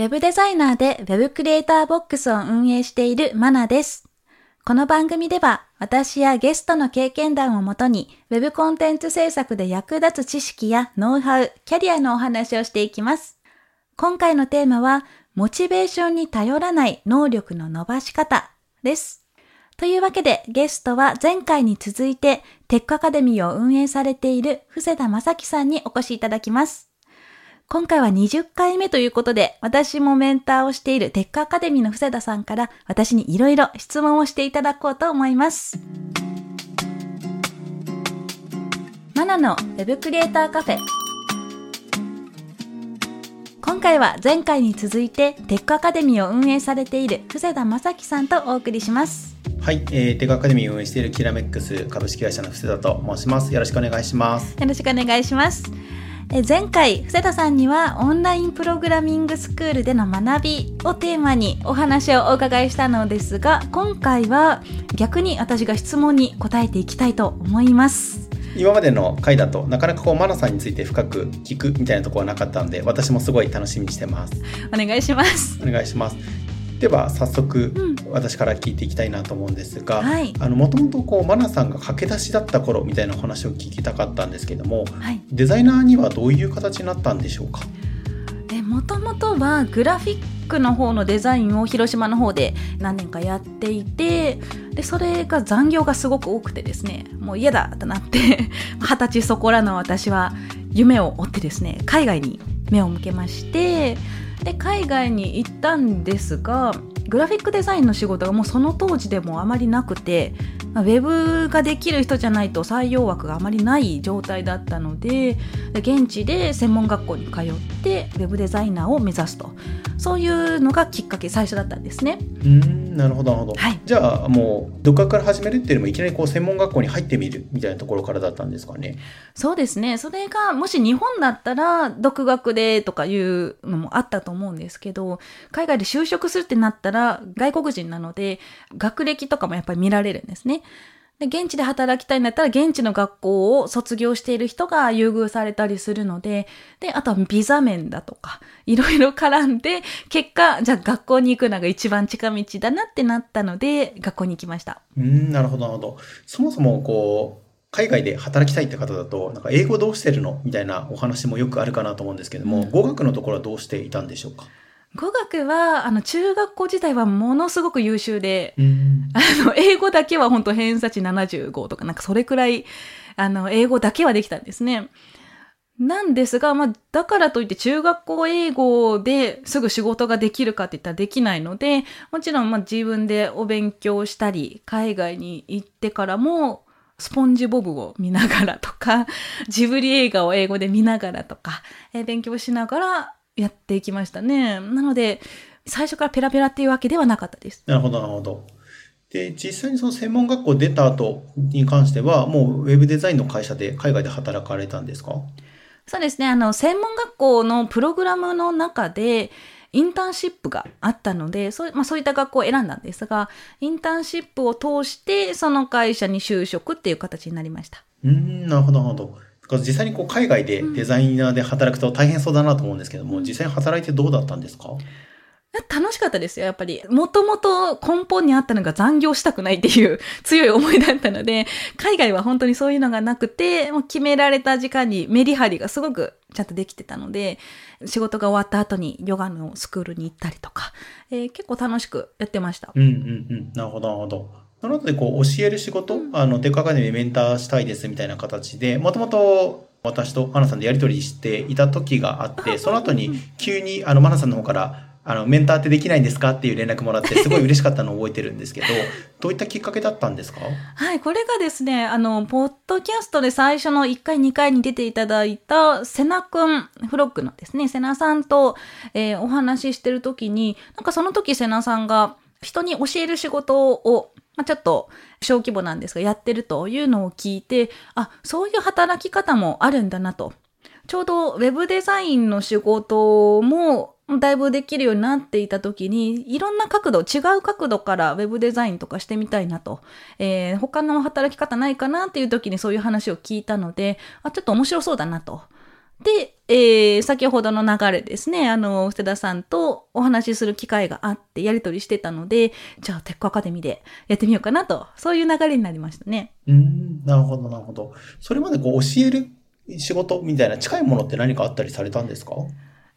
ウェブデザイナーで Web クリエイターボックスを運営しているマナです。この番組では私やゲストの経験談をもとに Web コンテンツ制作で役立つ知識やノウハウ、キャリアのお話をしていきます。今回のテーマはモチベーションに頼らない能力の伸ばし方です。というわけでゲストは前回に続いてテックアカデミーを運営されている布施田正樹さんにお越しいただきます。今回は20回目ということで、私もメンターをしているテックアカデミーの布施田さんから私にいろいろ質問をしていただこうと思います。マナのウェブクリエイターカフェ。今回は前回に続いてテックアカデミーを運営されている布施田正樹さんとお送りします。はい、えー、テックアカデミーを運営しているキラメックス株式会社の布施田と申します。よろしくお願いします。よろしくお願いします。え前回布施田さんにはオンラインプログラミングスクールでの学びをテーマにお話をお伺いしたのですが今回は逆に私が質問に答えていきたいと思います。今までの回だとなかなかこうマナさんについて深く聞くみたいなところはなかったので私もすごい楽しみにしてます。お願いします。お願いしますでは早速、私から聞いていきたいなと思うんですが、もともとこうマナさんが駆け出しだった頃みたいなお話を聞きたかったんですけども、はい、デザイナーにはどういう形になったんでしょうか？もともとはグラフィックの方のデザインを広島の方で何年かやっていてでそれが残業がすごく多くてですねもう嫌だとなって 二十歳そこらの私は夢を追ってですね海外に目を向けましてで海外に行ったんですがグラフィックデザインの仕事がもうその当時でもあまりなくて、まあ、ウェブができる人じゃないと採用枠があまりない状態だったので現地で専門学校に通ってウェブデザイナーを目指すとそういうのがきっかけ最初だったんですね。うんなるほどなるほど、はい、じゃあもう独学から始めるっていうよりもいきなりこう専門学校に入ってみるみたいなところからだったんですかね。そうですねそれがもし日本だったら独学でとかいうのもあったと思うんですけど海外で就職するってなったら外国人なので学歴とかもやっぱり見られるんですね。で、現地で働きたいんだったら、現地の学校を卒業している人が優遇されたりするので、で、あとはビザ面だとか、いろいろ絡んで、結果、じゃあ学校に行くのが一番近道だなってなったので、学校に行きました。うん、なるほど、なるほど。そもそも、こう、海外で働きたいって方だと、なんか英語どうしてるの？みたいなお話もよくあるかなと思うんですけども、うん、語学のところはどうしていたんでしょうか？語学は、あの、中学校時代はものすごく優秀で、あの、英語だけは本当偏差値75とか、なんかそれくらい、あの、英語だけはできたんですね。なんですが、まあ、だからといって中学校英語ですぐ仕事ができるかって言ったらできないので、もちろんまあ自分でお勉強したり、海外に行ってからも、スポンジボブを見ながらとか、ジブリ映画を英語で見ながらとか、えー、勉強しながらやっていきましたね。なので、最初からペラペラっていうわけではなかったです。なるほど、なるほど。で、実際にその専門学校出た後に関しては、もうウェブデザインの会社で海外で働かれたんですか？そうですね。あの、専門学校のプログラムの中で、インターンシップがあったので、そう,、まあ、そういった学校を選んだんですが、インターンシップを通して、その会社に就職っていう形になりました。うん、なるほど、なるほど。実際にこう海外でデザイナーで働くと大変そうだなと思うんですけども、うん、実際に働いてどうだったんですか？楽しかったですよ、やっぱり。もともと根本にあったのが残業したくないっていう 強い思いだったので、海外は本当にそういうのがなくて、もう決められた時間にメリハリがすごくちゃんとできてたので、仕事が終わった後にヨガのスクールに行ったりとか、えー、結構楽しくやってました。うんうんうん。なるほど、なるほど。なので、こう、教える仕事、うん、あの、テックアカデミーメンターしたいですみたいな形で、もともと私とアナさんでやり取りしていた時があって、その後に急に、あの、マナさんの方から、あの、メンターってできないんですか？っていう連絡もらって、すごい嬉しかったのを覚えてるんですけど、どういったきっかけだったんですか？はい、これがですね、あの、ポッドキャストで最初の1回、2回に出ていただいた、セナくん、フロックのですね、セナさんと、えー、お話ししてる時に、なんかその時セナさんが、人に教える仕事を、まあ、ちょっと小規模なんですが、やってるというのを聞いて、あ、そういう働き方もあるんだなと。ちょうどウェブデザインの仕事もだいぶできるようになっていた時に、いろんな角度、違う角度からウェブデザインとかしてみたいなと、えー、他の働き方ないかなっていう時にそういう話を聞いたので、あ、ちょっと面白そうだなと。で、えー、先ほどの流れですね、あの、捨田さんとお話しする機会があってやりとりしてたので、じゃあテックアカデミーでやってみようかなと、そういう流れになりましたね。うん、なるほど、なるほど。それまでこう教える仕事みたいな近いものって何かあったりされたんですか？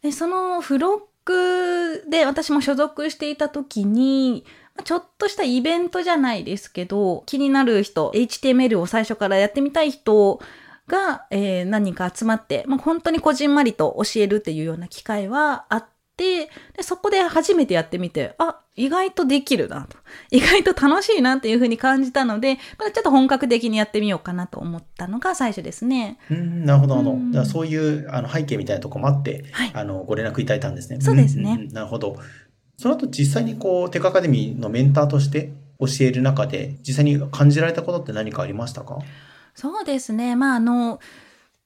でそのフロックで私も所属していた時に、ちょっとしたイベントじゃないですけど、気になる人、HTML を最初からやってみたい人が、えー、何人か集まって、まあ、本当にこじんまりと教えるっていうような機会はあって、でそこで初めてやってみて、あ、意外とできるなと。意外と楽しいなっていうふうに感じたので、まあ、ちょっと本格的にやってみようかなと思ったのが最初ですね。うん、なるほど、なるほど。じゃあそういうあの背景みたいなとこもあって、はい、あのご連絡いただいたんですね。そうですね。うん、なるほど。その後実際にこう、テクアカデミーのメンターとして教える中で、実際に感じられたことって何かありましたか？そうですね。まあ、あの、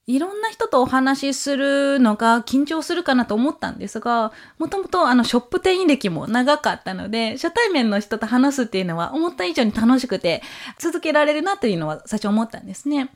いろんな人とお話しするのが緊張するかなと思ったんですが、もともとあのショップ店員歴も長かったので、初対面の人と話すっていうのは思った以上に楽しくて続けられるなというのは最初思ったんですね。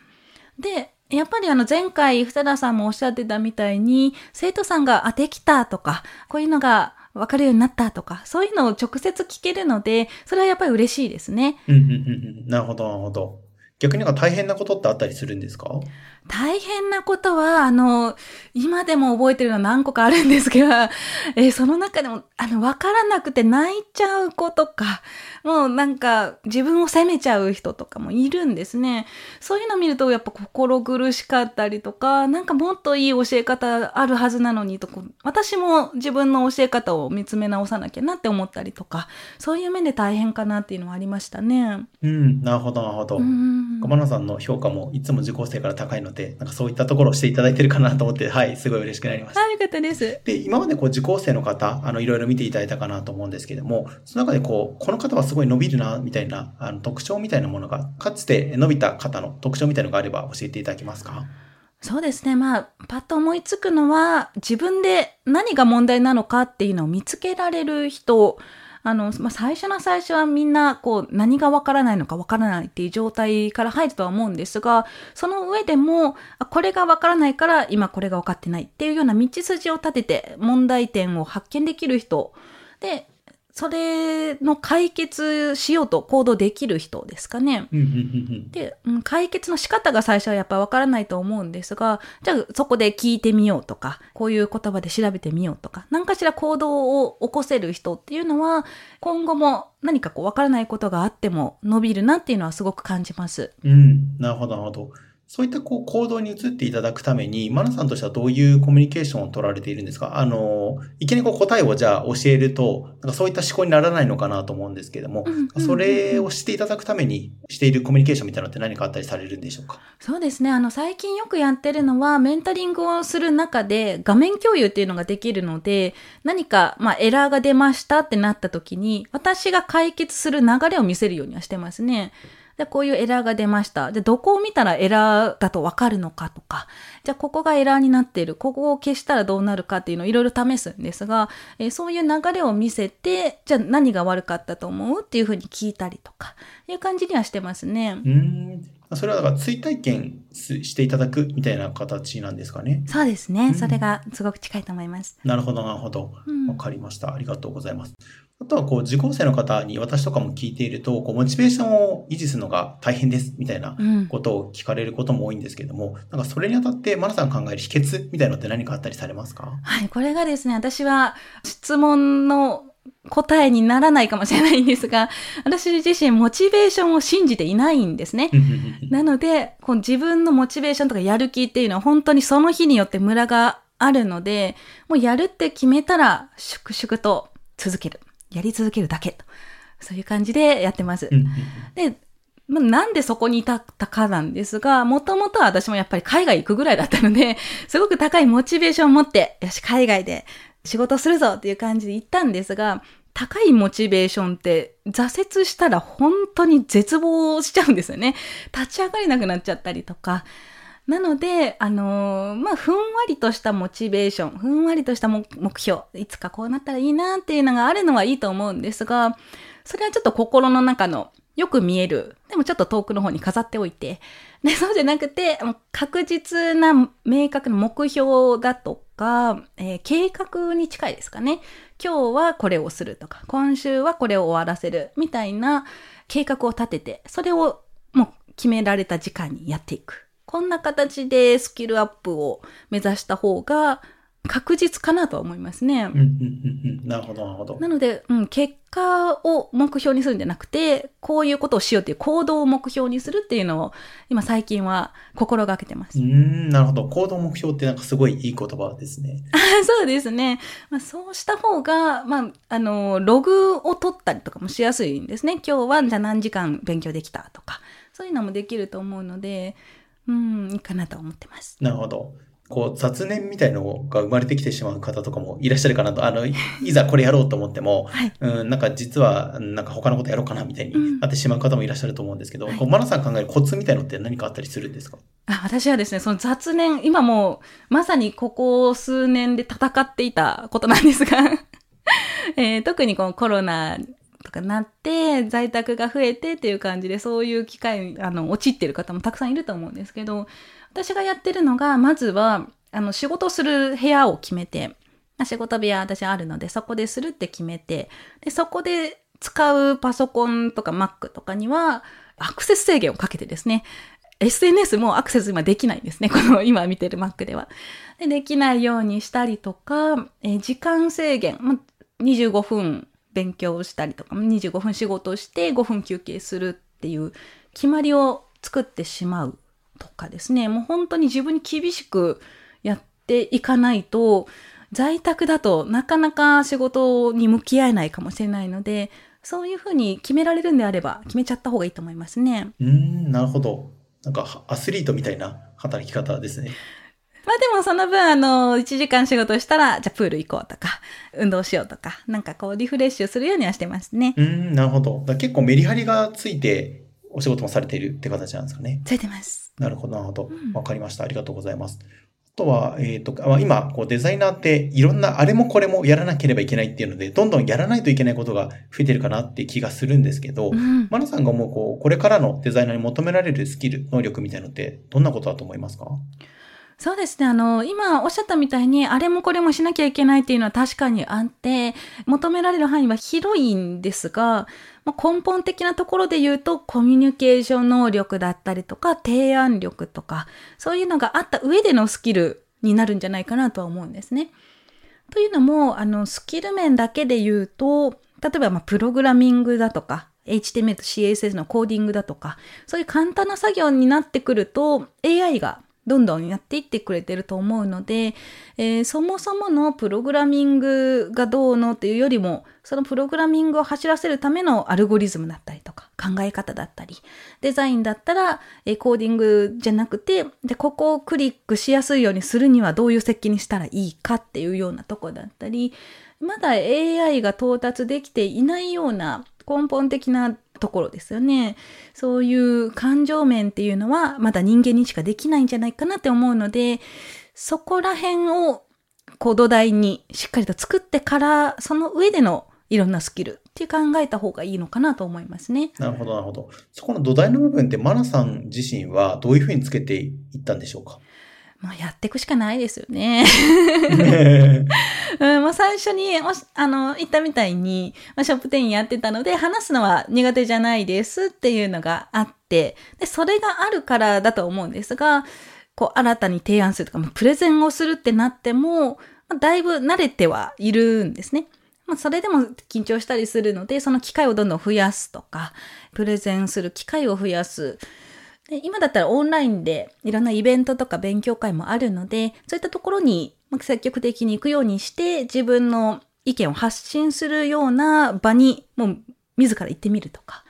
で、やっぱりあの前回、二田さんもおっしゃってたみたいに、生徒さんが、あ、できたとか、こういうのがわかるようになったとか、そういうのを直接聞けるので、それはやっぱり嬉しいですね。うんうんうん。なるほど、なるほど。逆になんか大変なことってあったりするんですか？大変なことは、あの、今でも覚えてるのは何個かあるんですけど、えー、その中でも、あの、わからなくて泣いちゃう子とか、もうなんか自分を責めちゃう人とかもいるんですね。そういうのを見るとやっぱ心苦しかったりとか、なんかもっといい教え方あるはずなのにとか、私も自分の教え方を見つめ直さなきゃなって思ったりとか、そういう面で大変かなっていうのはありましたね。うん、なるほど、なるほど。駒野さんの評価もいつも受講生から高いので、なんかそういったところをしていただいてるかなと思って、はい、すごい嬉しくなりました。はい、よかったです。で、今までこう受講生の方、あの、いろいろ見ていただいたかなと思うんですけども、その中でこう、この方はすごい伸びるな、みたいな、あの、特徴みたいなものが、かつて伸びた方の特徴みたいなのがあれば教えていただけますか？そうですね。まあ、パッと思いつくのは、自分で何が問題なのかっていうのを見つけられる人、あの、まあ、最初の最初はみんな、こう、何がわからないのかわからないっていう状態から入るとは思うんですが、その上でも、これがわからないから今これが分かってないっていうような道筋を立てて問題点を発見できる人。で、それの解決しようと行動できる人ですかね。で、解決の仕方が最初はやっぱわからないと思うんですが、じゃあそこで聞いてみようとか、こういう言葉で調べてみようとか、何かしら行動を起こせる人っていうのは、今後も何かこうわからないことがあっても伸びるなっていうのはすごく感じます。うん、なるほど、なるほど。そういったこう行動に移っていただくために、マナさんとしてはどういうコミュニケーションを取られているんですか？あの、いきなりこう答えをじゃあ教えると、なんかそういった思考にならないのかなと思うんですけれども、それをしていただくためにしているコミュニケーションみたいなのって何かあったりされるんでしょうか？そうですね。あの、最近よくやってるのは、メンタリングをする中で画面共有っていうのができるので、何か、まあ、エラーが出ましたってなった時に、私が解決する流れを見せるようにはしてますね。で、こういうエラーが出ました。で、どこを見たらエラーだとわかるのかとか、じゃあここがエラーになっている、ここを消したらどうなるかっていうのをいろいろ試すんですが、えー、そういう流れを見せて、じゃあ何が悪かったと思うっていうふうに聞いたりとか、いう感じにはしてますね。うん。それはだから追体験していただくみたいな形なんですかね。そうですね。うん、それがすごく近いと思います。なるほど、なるほど。わ、うん、かりました。ありがとうございます。あとは、こう、受講生の方に私とかも聞いていると、こう、モチベーションを維持するのが大変です、みたいなことを聞かれることも多いんですけども、うん、なんかそれにあたって、マナさん考える秘訣みたいなのって何かあったりされますか？はい、これがですね、私は質問の答えにならないかもしれないんですが、私自身モチベーションを信じていないんですね。なので、こう自分のモチベーションとかやる気っていうのは本当にその日によってムラがあるので、もうやるって決めたら、粛々と続ける。やり続けるだけと。そういう感じでやってます。で、まあ、なんでそこに至ったかなんですが、もともとは私もやっぱり海外行くぐらいだったので、すごく高いモチベーションを持って、よし、海外で仕事するぞっていう感じで行ったんですが、高いモチベーションって挫折したら本当に絶望しちゃうんですよね。立ち上がれなくなっちゃったりとか。なので、あのー、まあ、ふんわりとしたモチベーション、ふんわりとした目標、いつかこうなったらいいなっていうのがあるのはいいと思うんですが、それはちょっと心の中のよく見える、でもちょっと遠くの方に飾っておいて、で、そうじゃなくて、確実な明確な目標だとか、えー、計画に近いですかね。今日はこれをするとか、今週はこれを終わらせるみたいな計画を立てて、それをもう決められた時間にやっていく。こんな形でスキルアップを目指した方が確実かなとは思いますね。うんうんうんうん、なるほど、なるほど。なので、うん、結果を目標にするんじゃなくて、こういうことをしようっていう行動を目標にするっていうのを、今最近は心がけてます。うん、なるほど。行動目標ってなんかすごいいい言葉ですね。そうですね。まあ、そうした方が、まあ、あの、ログを取ったりとかもしやすいんですね。今日はじゃあ何時間勉強できたとか、そういうのもできると思うので、うん、いいかなと思ってます。なるほど。こう雑念みたいのが生まれてきてしまう方とかもいらっしゃるかなと、あの、いざこれやろうと思っても、はい、うん、なんか実は、なんか他のことやろうかなみたいになってしまう方もいらっしゃると思うんですけど、うん、こうマナさん考えるコツみたいのって何かあったりするんですか？あ私はですね、その雑念、今もうまさにここ数年で戦っていたことなんですが えー、特にこのコロナとかなって、在宅が増えてっていう感じで、そういう機会、あの、陥ってる方もたくさんいると思うんですけど、私がやってるのが、まずは、あの、仕事する部屋を決めて、仕事部屋私あるので、そこでするって決めて、で、そこで使うパソコンとか Mac とかには、アクセス制限をかけてですね、SNS もアクセス今できないんですね。この今見てる Mac では。でできないようにしたりとか、え時間制限、ま、25分勉強したりとか、25分仕事して5分休憩するっていう決まりを作ってしまうとかですね、もう本当に自分に厳しくやっていかないと、在宅だとなかなか仕事に向き合えないかもしれないので、そういうふうに決められるんであれば、決めちゃった方がいいと思いますね。うん、なるほど。なんかアスリートみたいな働き方ですね。まあでもその分あの、1時間仕事したら、じゃあプール行こうとか、運動しようとか、なんかこうリフレッシュするようにはしてますね。うん、なるほど。結構メリハリがついて、お仕事もされているって形なんですかね。ついてます。なるほど、なるほど。わ、かりました。ありがとうございます。あとは、えっ、ー、と、今、こうデザイナーっていろんなあれもこれもやらなければいけないっていうので、どんどんやらないといけないことが増えてるかなって気がするんですけど、うん、マナさんが思う、こう、これからのデザイナーに求められるスキル、能力みたいなのって、どんなことだと思いますか？そうですね。あの、今おっしゃったみたいに、あれもこれもしなきゃいけないっていうのは確かにあって、求められる範囲は広いんですが、まあ、根本的なところで言うと、コミュニケーション能力だったりとか、提案力とか、そういうのがあった上でのスキルになるんじゃないかなとは思うんですね。というのも、あの、スキル面だけで言うと、例えば、まあ、プログラミングだとか、HTML と CSS のコーディングだとか、そういう簡単な作業になってくると、AI がどんどんやっていってくれてると思うので、えー、そもそものプログラミングがどうのっていうよりも、そのプログラミングを走らせるためのアルゴリズムだったりとか、考え方だったり、デザインだったら、えー、コーディングじゃなくて、で、ここをクリックしやすいようにするにはどういう設計にしたらいいかっていうようなとこだったり、まだ AI が到達できていないような根本的なところですよね。そういう感情面っていうのはまだ人間にしかできないんじゃないかなって思うので、そこら辺をこう土台にしっかりと作ってから、その上でのいろんなスキルって考えた方がいいのかなと思いますね。なるほど、なるほど。そこの土台の部分ってマナさん自身はどういうふうにつけていったんでしょうか？まあ、やっていくしかないですよね。うん、まあ、最初に、あの、言ったみたいに、まあ、ショップ店員やってたので、話すのは苦手じゃないですっていうのがあって、で、それがあるからだと思うんですが、こう、新たに提案するとか、プレゼンをするってなっても、まあ、だいぶ慣れてはいるんですね。まあ、それでも緊張したりするので、その機会をどんどん増やすとか、プレゼンする機会を増やす。で今だったらオンラインでいろんなイベントとか勉強会もあるので、そういったところに積極的に行くようにして、自分の意見を発信するような場にもう自ら行ってみるとか、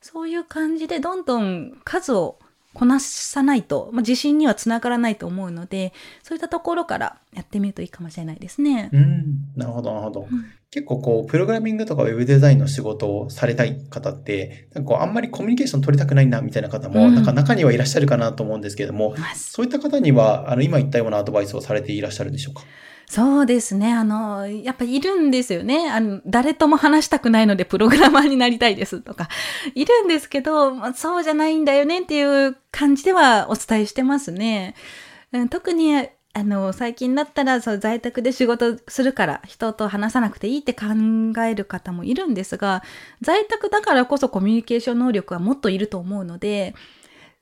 そういう感じでどんどん数をこなさないと、まあ、自信にはつながらないと思うので、そういったところからやってみるといいかもしれないですね。うん、なるほど、なるほど。うん、結構こう、プログラミングとかウェブデザインの仕事をされたい方って、なんかこう、あんまりコミュニケーション取りたくないな、みたいな方も、なんか中にはいらっしゃるかなと思うんですけれども、うん、そういった方には、あの、今言ったようなアドバイスをされていらっしゃるでしょうか？そうですね。あの、やっぱいるんですよね。あの、誰とも話したくないのでプログラマーになりたいですとか、いるんですけど、まあ、そうじゃないんだよねっていう感じではお伝えしてますね。うん、特に、あの、最近だったら、そう、在宅で仕事するから、人と話さなくていいって考える方もいるんですが、在宅だからこそコミュニケーション能力はもっといると思うので、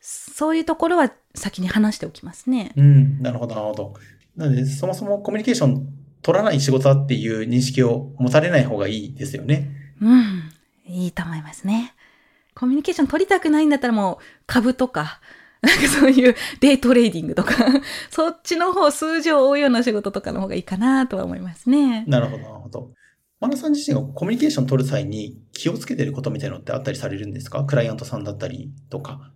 そういうところは先に話しておきますね。うん、なるほど、なるほど。なので、そもそもコミュニケーション取らない仕事だっていう認識を持たれない方がいいですよね。うん。いいと思いますね。コミュニケーション取りたくないんだったらもう株とか、なんかそういうデイトレーディングとか、そっちの方、数字を追うような仕事とかの方がいいかなとは思いますね。なるほど、なるほど。マナさん自身がコミュニケーション取る際に気をつけてることみたいなのってあったりされるんですか？クライアントさんだったりとか。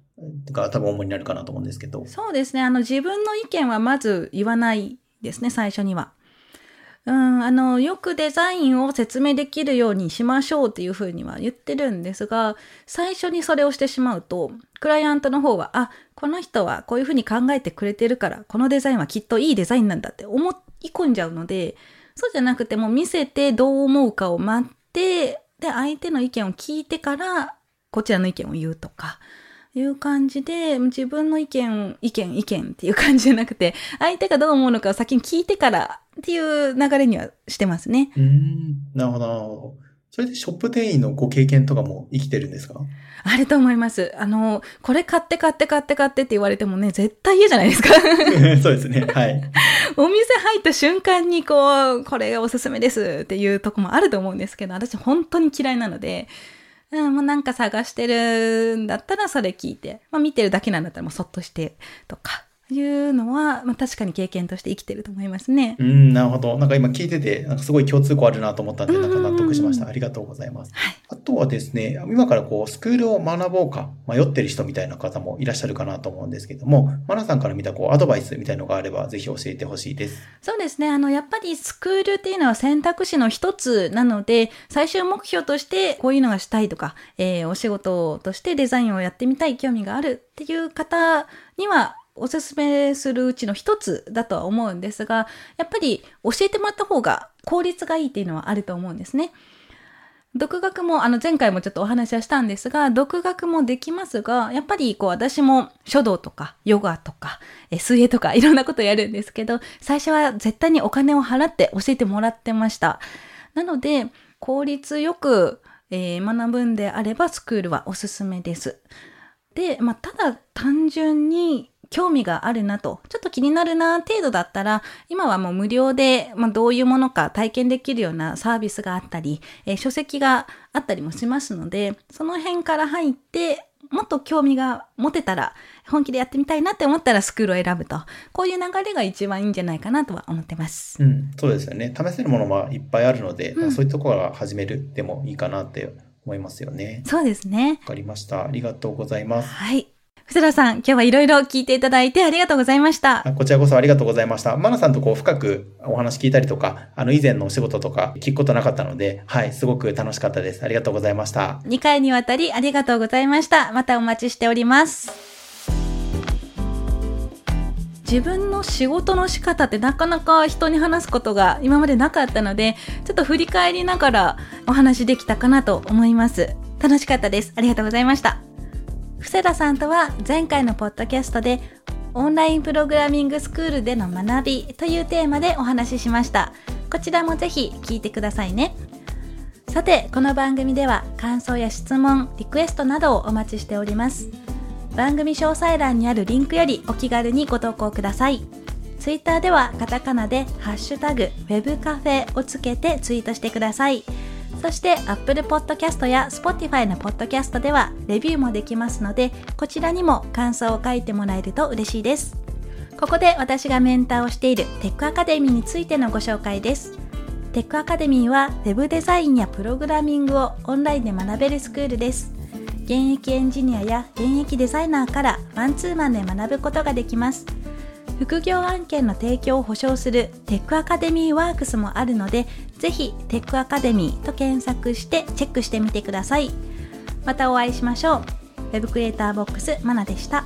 が多分主になるかなと思うんですけど。そうですね。あの、自分の意見はまず言わないですね、最初には。うん、あの、よくデザインを説明できるようにしましょうっていうふうには言ってるんですが、最初にそれをしてしまうと、クライアントの方は、あ、この人はこういうふうに考えてくれてるから、このデザインはきっといいデザインなんだって思い込んじゃうので、そうじゃなくても見せてどう思うかを待って、で、相手の意見を聞いてから、こちらの意見を言うとか、いう感じで、自分の意見、意見、意見っていう感じじゃなくて、相手がどう思うのかを先に聞いてからっていう流れにはしてますね。うん、なるほど、なるほど。それでショップ店員のご経験とかも生きてるんですか？あると思います。あの、これ買って買って買って買ってって言われてもね、絶対嫌じゃないですか。そうですね。はい。お店入った瞬間にこう、これがおすすめですっていうとこもあると思うんですけど、私本当に嫌いなので、うん、もうなんか探してるんだったらそれ聞いて、まあ見てるだけなんだったらもうそっとしてとか、いうのは、まあ、確かに経験として生きてると思いますね。うん、なるほど。なんか今聞いてて、なんかすごい共通項あるなと思ったんで、なんか納得しました。ありがとうございます。はい、あとはですね、今からこう、スクールを学ぼうか、迷ってる人みたいな方もいらっしゃるかなと思うんですけども、マナさんから見たこう、アドバイスみたいのがあれば、ぜひ教えてほしいです。そうですね。あの、やっぱりスクールっていうのは選択肢の一つなので、最終目標としてこういうのがしたいとか、えー、お仕事としてデザインをやってみたい興味があるっていう方には、おすすめするうちの一つだとは思うんですが、やっぱり教えてもらった方が効率がいいっていうのはあると思うんですね。独学も、あの前回もちょっとお話はしたんですが、独学もできますが、やっぱりこう私も書道とかヨガとか水泳とかいろんなことやるんですけど、最初は絶対にお金を払って教えてもらってました。なので、効率よく、えー、学ぶんであればスクールはおすすめです。で、まあ、ただ単純に興味があるなと、ちょっと気になるな程度だったら、今はもう無料で、まあ、どういうものか体験できるようなサービスがあったり、えー、書籍があったりもしますので、その辺から入って、もっと興味が持てたら、本気でやってみたいなって思ったらスクールを選ぶと。こういう流れが一番いいんじゃないかなとは思ってます。うん、そうですよね。試せるものはいっぱいあるので、うん、そういうところから始めるでもいいかなって思いますよね。そうですね。わかりました。ありがとうございます。はい。藤田さん、今日はいろいろ聞いていただいてありがとうございました。こちらこそありがとうございました。マナさんとこう深くお話聞いたりとか、あの以前のお仕事とか聞くことなかったので、はい、すごく楽しかったです。ありがとうございました。2回にわたりありがとうございました。またお待ちしております。自分の仕事の仕方ってなかなか人に話すことが今までなかったので、ちょっと振り返りながらお話できたかなと思います。楽しかったです。ありがとうございました。布施田さんとは前回のポッドキャストでオンラインプログラミングスクールでの学びというテーマでお話ししました。こちらもぜひ聞いてくださいね。さて、この番組では感想や質問、リクエストなどをお待ちしております。番組詳細欄にあるリンクよりお気軽にご投稿ください。ツイッターではカタカナでハッシュタグ web カフェをつけてツイートしてください。そして Apple Podcast や Spotify の Podcast ではレビューもできますので、こちらにも感想を書いてもらえると嬉しいです。ここで私がメンターをしているテックアカデミーについてのご紹介です。テックアカデミーは Web デザインやプログラミングをオンラインで学べるスクールです。現役エンジニアや現役デザイナーからマンツーマンで学ぶことができます副業案件の提供を保証するテックアカデミーワークスもあるのでぜひテックアカデミーと検索してチェックしてみてくださいまたお会いしましょう Web クリエイターボックスマナでした。